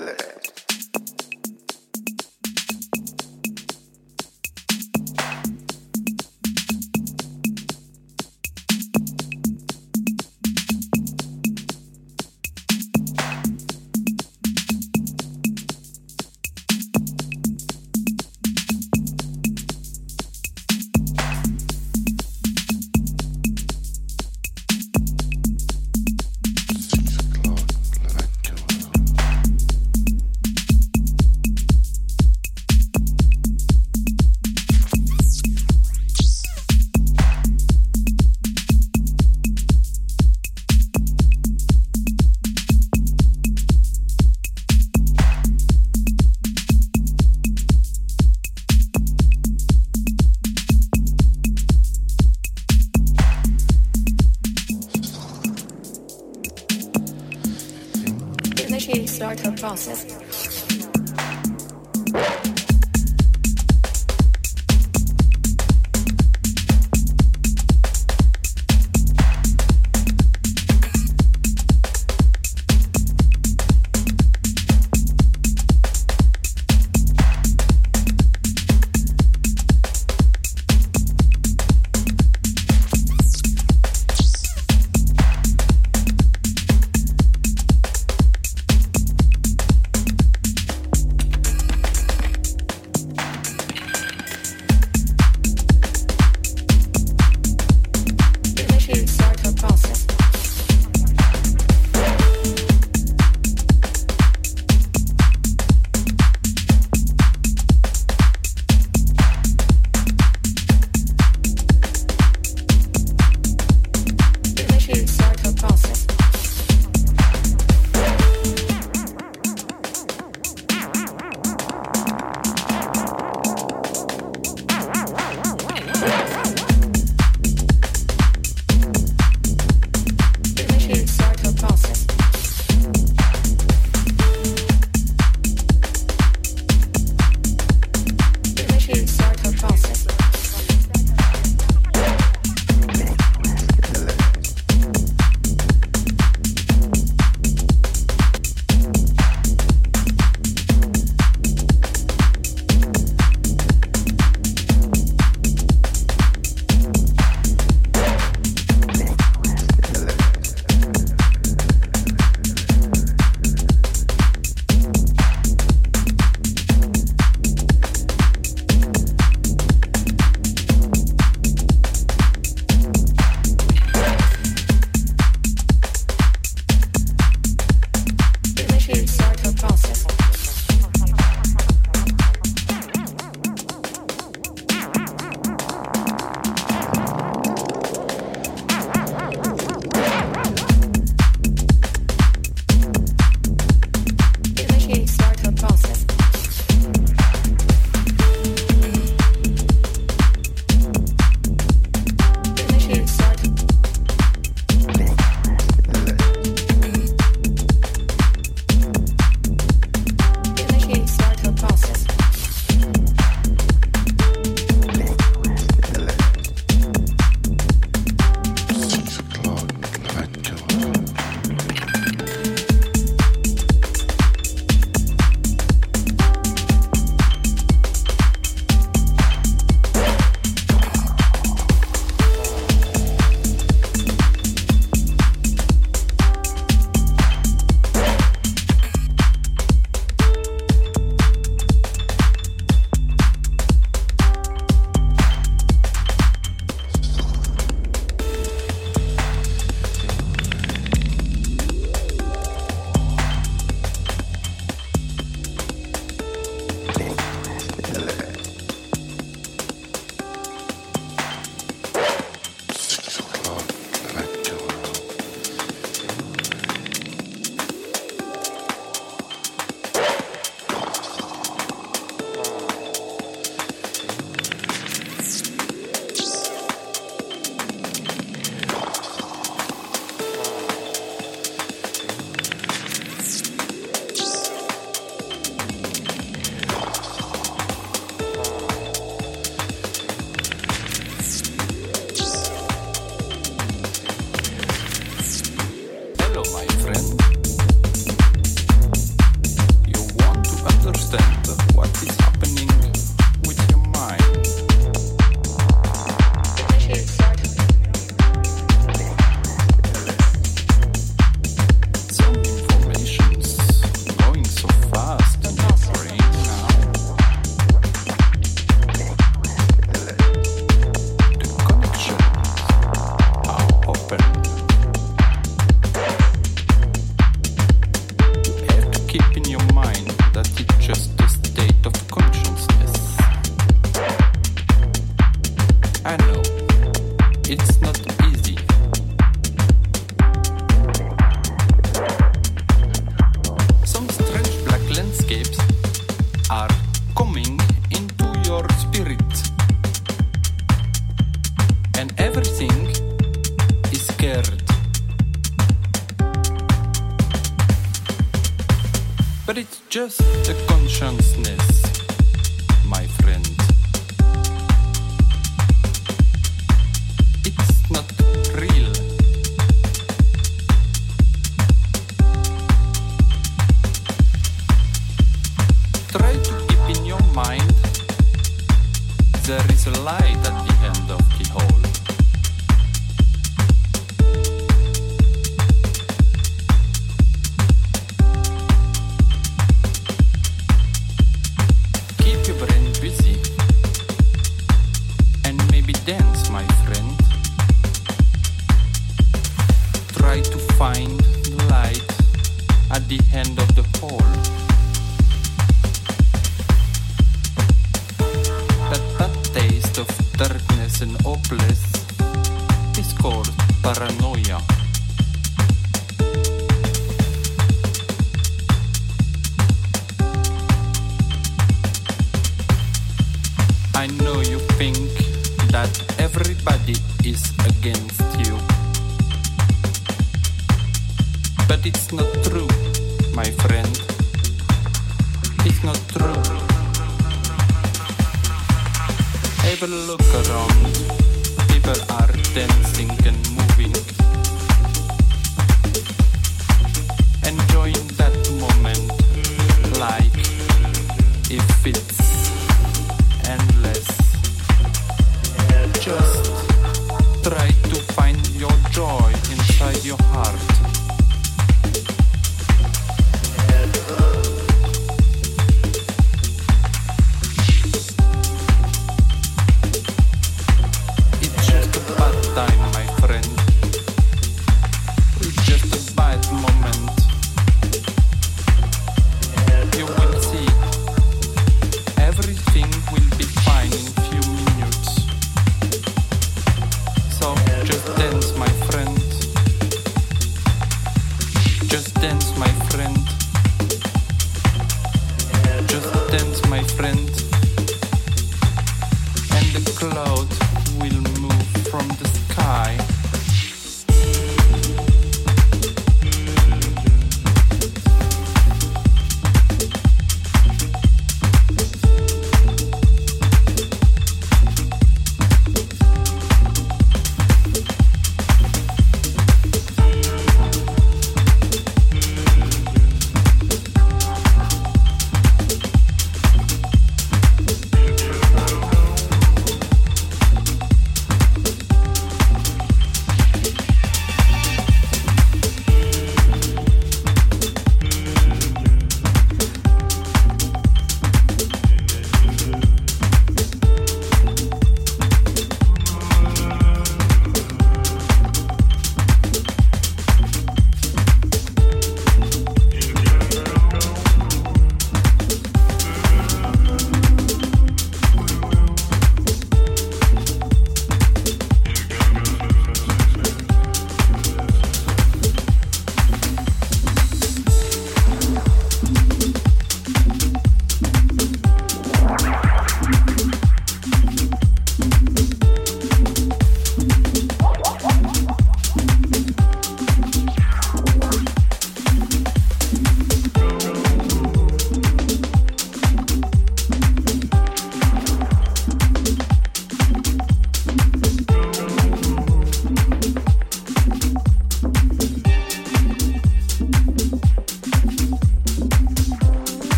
Yeah. Process.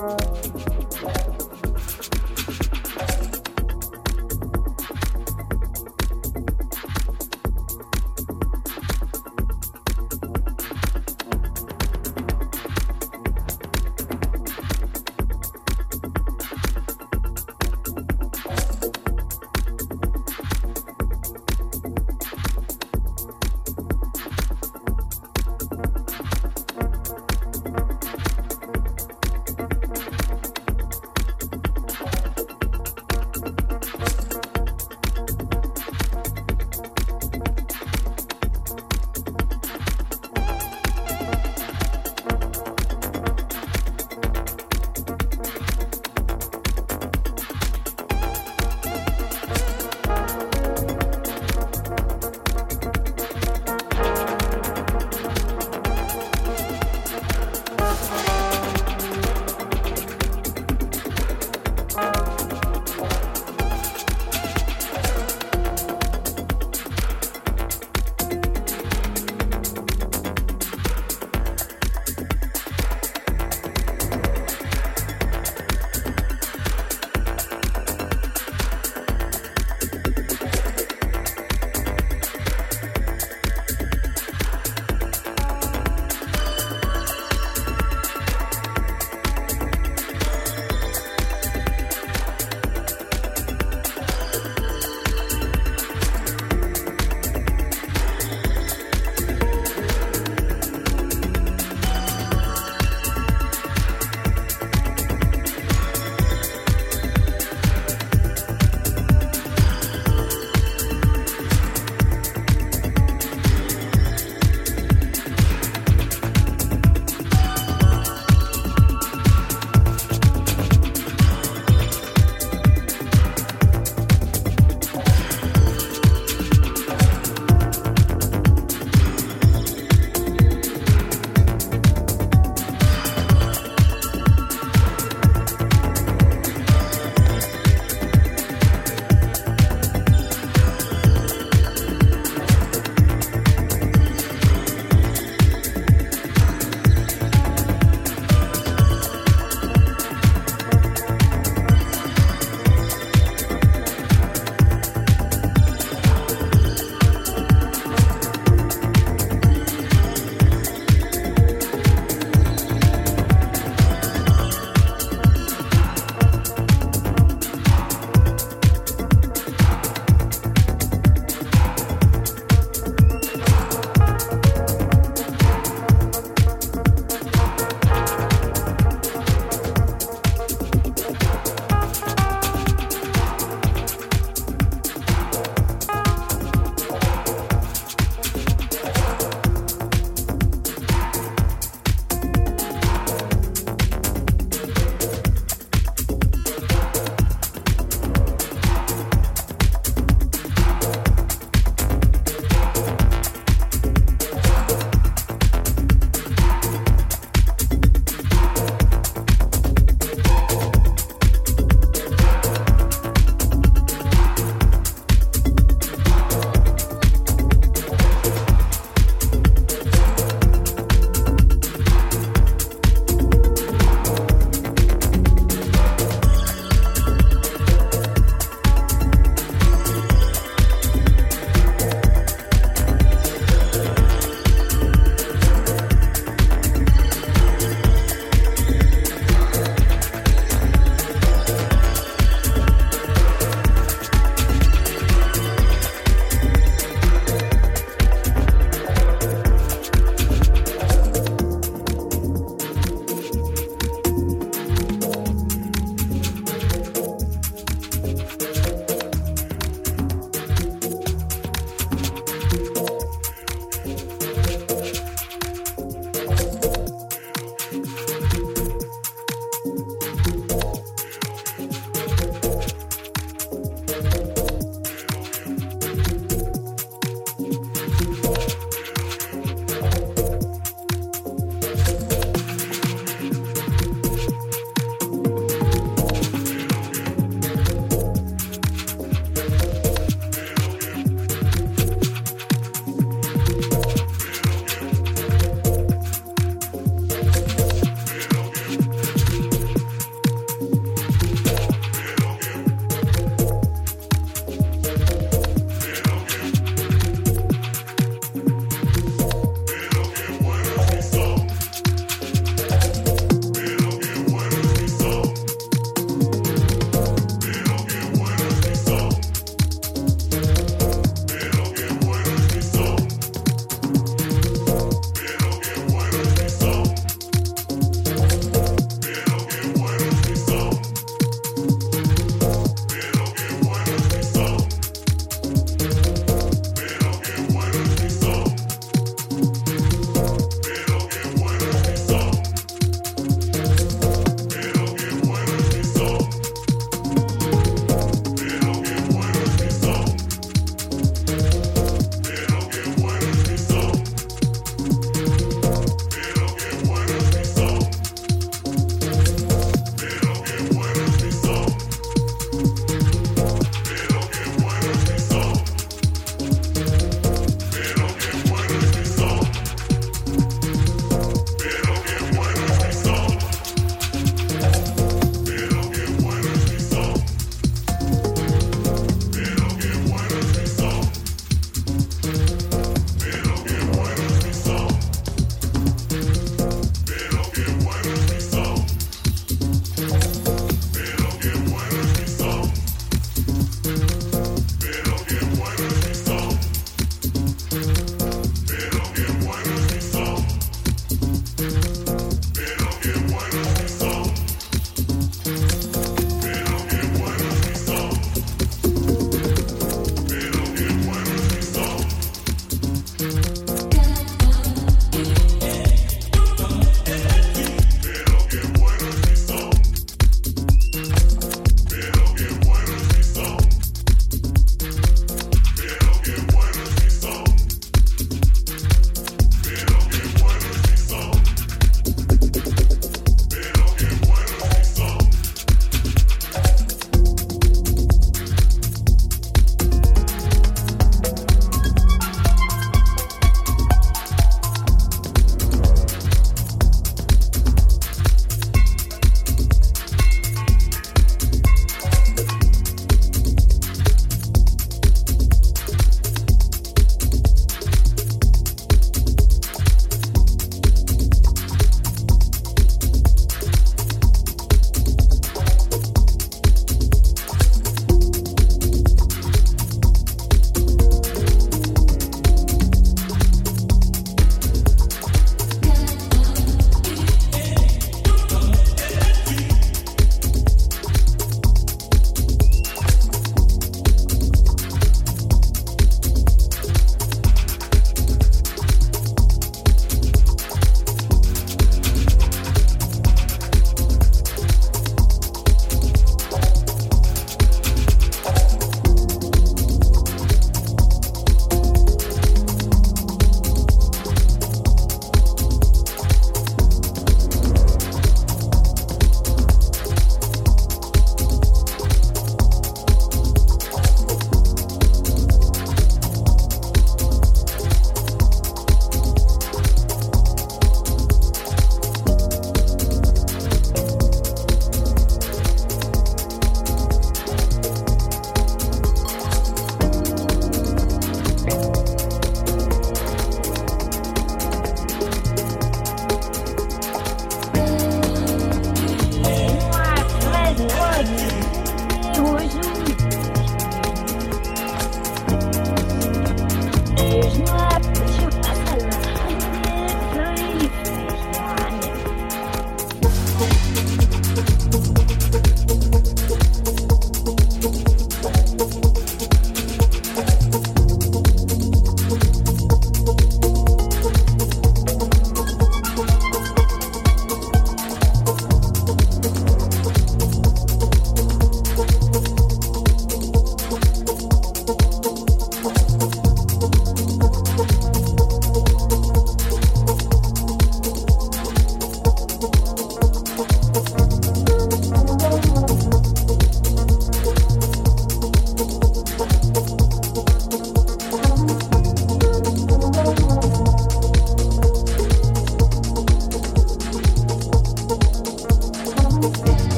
Oh.